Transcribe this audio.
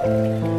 Música